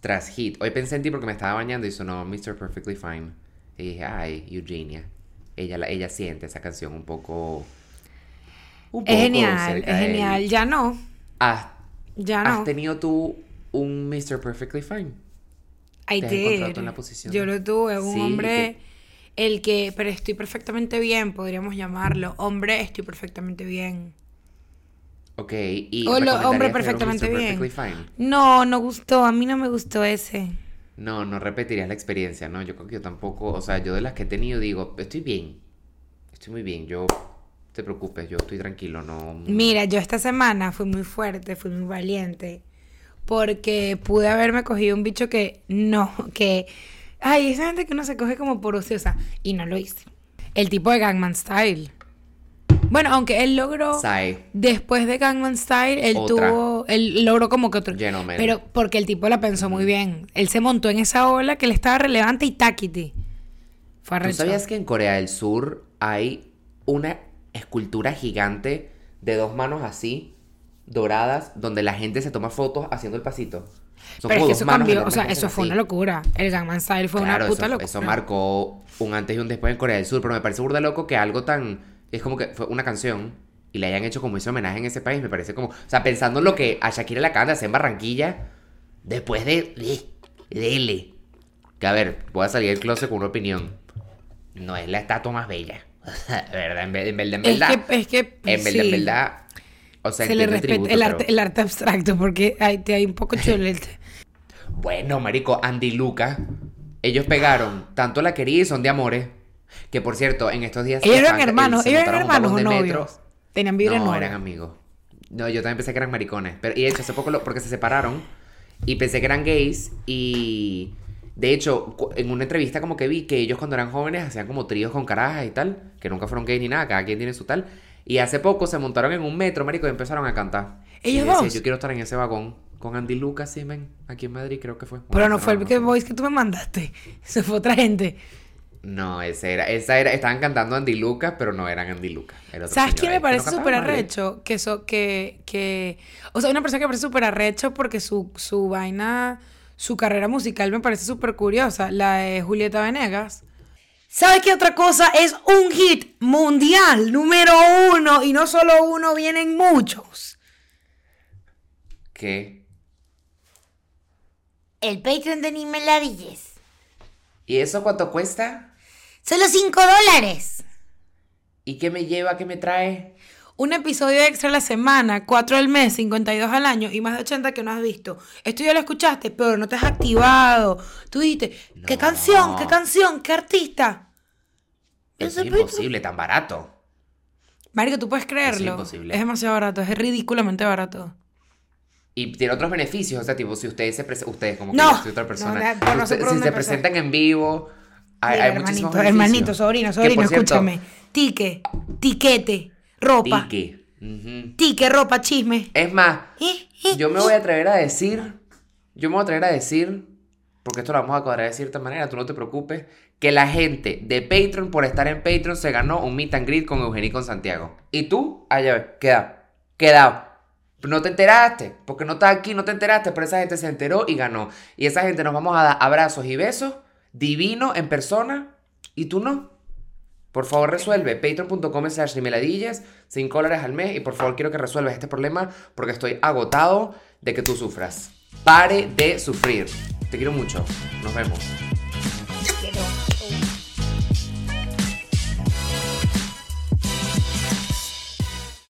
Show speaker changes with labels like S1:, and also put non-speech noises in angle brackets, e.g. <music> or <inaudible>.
S1: tras hit. Hoy pensé en ti porque me estaba bañando y sonó Mr. Perfectly Fine. Y dije, ay, Eugenia. Ella, la- ella siente esa canción un poco... Un
S2: Es genial, es
S1: él.
S2: genial. Ya no,
S1: ¿Has,
S2: ya
S1: has
S2: no.
S1: tenido tú un Mr. Perfectly Fine?
S2: I
S1: te has
S2: did.
S1: tú en la posición?
S2: Yo lo tuve, un
S1: Sí,
S2: hombre, el que, pero estoy perfectamente bien, podríamos llamarlo. Hombre, estoy perfectamente bien.
S1: Ok, y
S2: O lo- hombre
S1: ¿recomendarías tener un
S2: perfectamente bien.
S1: Fine?
S2: No, no gustó, a mí no me gustó ese.
S1: No, no repetirías la experiencia, ¿no? Yo creo que yo tampoco, o sea, yo de las que he tenido digo, estoy bien, estoy muy bien, yo, te preocupes, yo estoy tranquilo, no...
S2: Mira, yo esta semana fui muy fuerte, fui muy valiente, porque pude haberme cogido un bicho que no, que, ay, esa gente que uno se coge como por ociosa, y no lo hice. El tipo de Gangman Style. Bueno, aunque él logró, después de Gangman Style, él
S1: Otra.
S2: tuvo, él logró como que otro.
S1: Gentleman.
S2: Pero porque el tipo la pensó muy bien. Él se montó en esa ola que le estaba relevante y taquiti. Fue
S1: ¿tú sabías que en Corea del Sur hay una escultura gigante de dos manos así, doradas, donde la gente se toma fotos haciendo el pasito? Son
S2: Pero es que eso cambió, o sea, eso fue
S1: así.
S2: una locura. El Gangnam Style fue
S1: Claro,
S2: una puta
S1: eso,
S2: locura.
S1: eso marcó un antes y un después en Corea del Sur, pero me parece burda loco que algo tan... Es como que fue una canción y le hayan hecho como ese homenaje en ese país, me parece como... O sea, pensando en lo que a Shakira le acaban de hacer en Barranquilla, después de... Dele. Que a ver, voy a salir del closet con una opinión. No es la estatua más bella. <laughs> ¿Verdad? En verdad, en verdad, en
S2: Es
S1: verdad.
S2: que, es que
S1: en verdad, en verdad. O sea,
S2: se le respeta
S1: tributo,
S2: el,
S1: pero-
S2: arte, el arte abstracto porque hay, te hay un poco <laughs> chulete.
S1: Bueno, marico, Andy y Luca, ellos pegaron tanto la querida y son de amores, que por cierto, en estos días...
S2: ellos eran hermanos,
S1: se
S2: ellos eran hermanos o novios.
S1: metro.
S2: Tenían vibra
S1: No, eran amigos. No, yo también pensé que eran maricones. Pero, y de hecho, hace poco, lo- porque se separaron, y pensé que eran gays, y... De hecho, en una entrevista como que vi que ellos cuando eran jóvenes hacían como tríos con carajas y tal, que nunca fueron gays ni nada, cada quien tiene su tal. Y hace poco se montaron en un metro, marico, y empezaron a cantar.
S2: ¿Ellos
S1: Y yo decía,
S2: dos?
S1: Yo quiero estar en ese vagón con Andy Lucas, sí, men, aquí en Madrid creo que fue.
S2: Pero
S1: Bueno,
S2: no fue el
S1: no
S2: que voice que tú me mandaste. <laughs> Eso fue otra gente.
S1: No, esa era, esa era, estaban cantando Andy Lucas, pero no eran Andy Lucas. era
S2: ¿Sabes quién me parece súper
S1: mal, ¿eh?
S2: arrecho? Que eso, que, que. O sea, una persona que me parece súper arrecho porque su, su vaina, su carrera musical me parece súper curiosa. La de Julieta Venegas. ¿Sabes qué otra cosa es un hit mundial número uno? Y no solo uno, vienen muchos.
S1: ¿Qué?
S3: El Patreon de Nimeladilles.
S1: ¿Y eso cuánto cuesta?
S3: Solo 5 dólares.
S1: ¿Y qué me lleva, qué me trae?
S2: Un episodio extra a la semana, 4 al mes, 52 al año y más de 80 que no has visto. Esto ya lo escuchaste, pero no te has activado. Tú dijiste, ¿qué canción? ¿Qué canción? ¿Qué artista?
S1: Es imposible, tan barato.
S2: Marico, tú puedes creerlo.
S1: imposible.
S2: Es demasiado barato, es ridículamente barato.
S1: Y tiene otros beneficios, o sea, tipo, si ustedes se presentan, ustedes como que
S2: No.
S1: otra persona,
S2: No, no,
S1: Usted- si se presentan en vivo, hay, hay
S2: hermanito, hermanito, sobrino,
S1: Que,
S2: sobrino,
S1: cierto,
S2: escúchame. Tique, tiquete, ropa.
S1: Tique.
S2: Tique, ropa, chisme.
S1: Es más,
S2: Eh, eh,
S1: yo me voy a atrever a decir, yo me voy a atrever a decir, porque esto lo vamos a cuadrar de cierta manera, tú no te preocupes, que la gente de Patreon, por estar en Patreon, se ganó un meet and greet con Eugenia y con Santiago. Y tú, allá, queda, quedado. No te enteraste, porque no estás aquí, no te enteraste, pero esa gente se enteró y ganó. Y esa gente nos vamos a dar abrazos y besos, divino en persona, y tú no. Por favor, resuelve. Patreon.com slash nimeladillas, 5 dólares al mes. Y por favor, quiero que resuelvas este problema porque estoy agotado de que tú sufras. Pare de sufrir. Te quiero mucho. Nos vemos.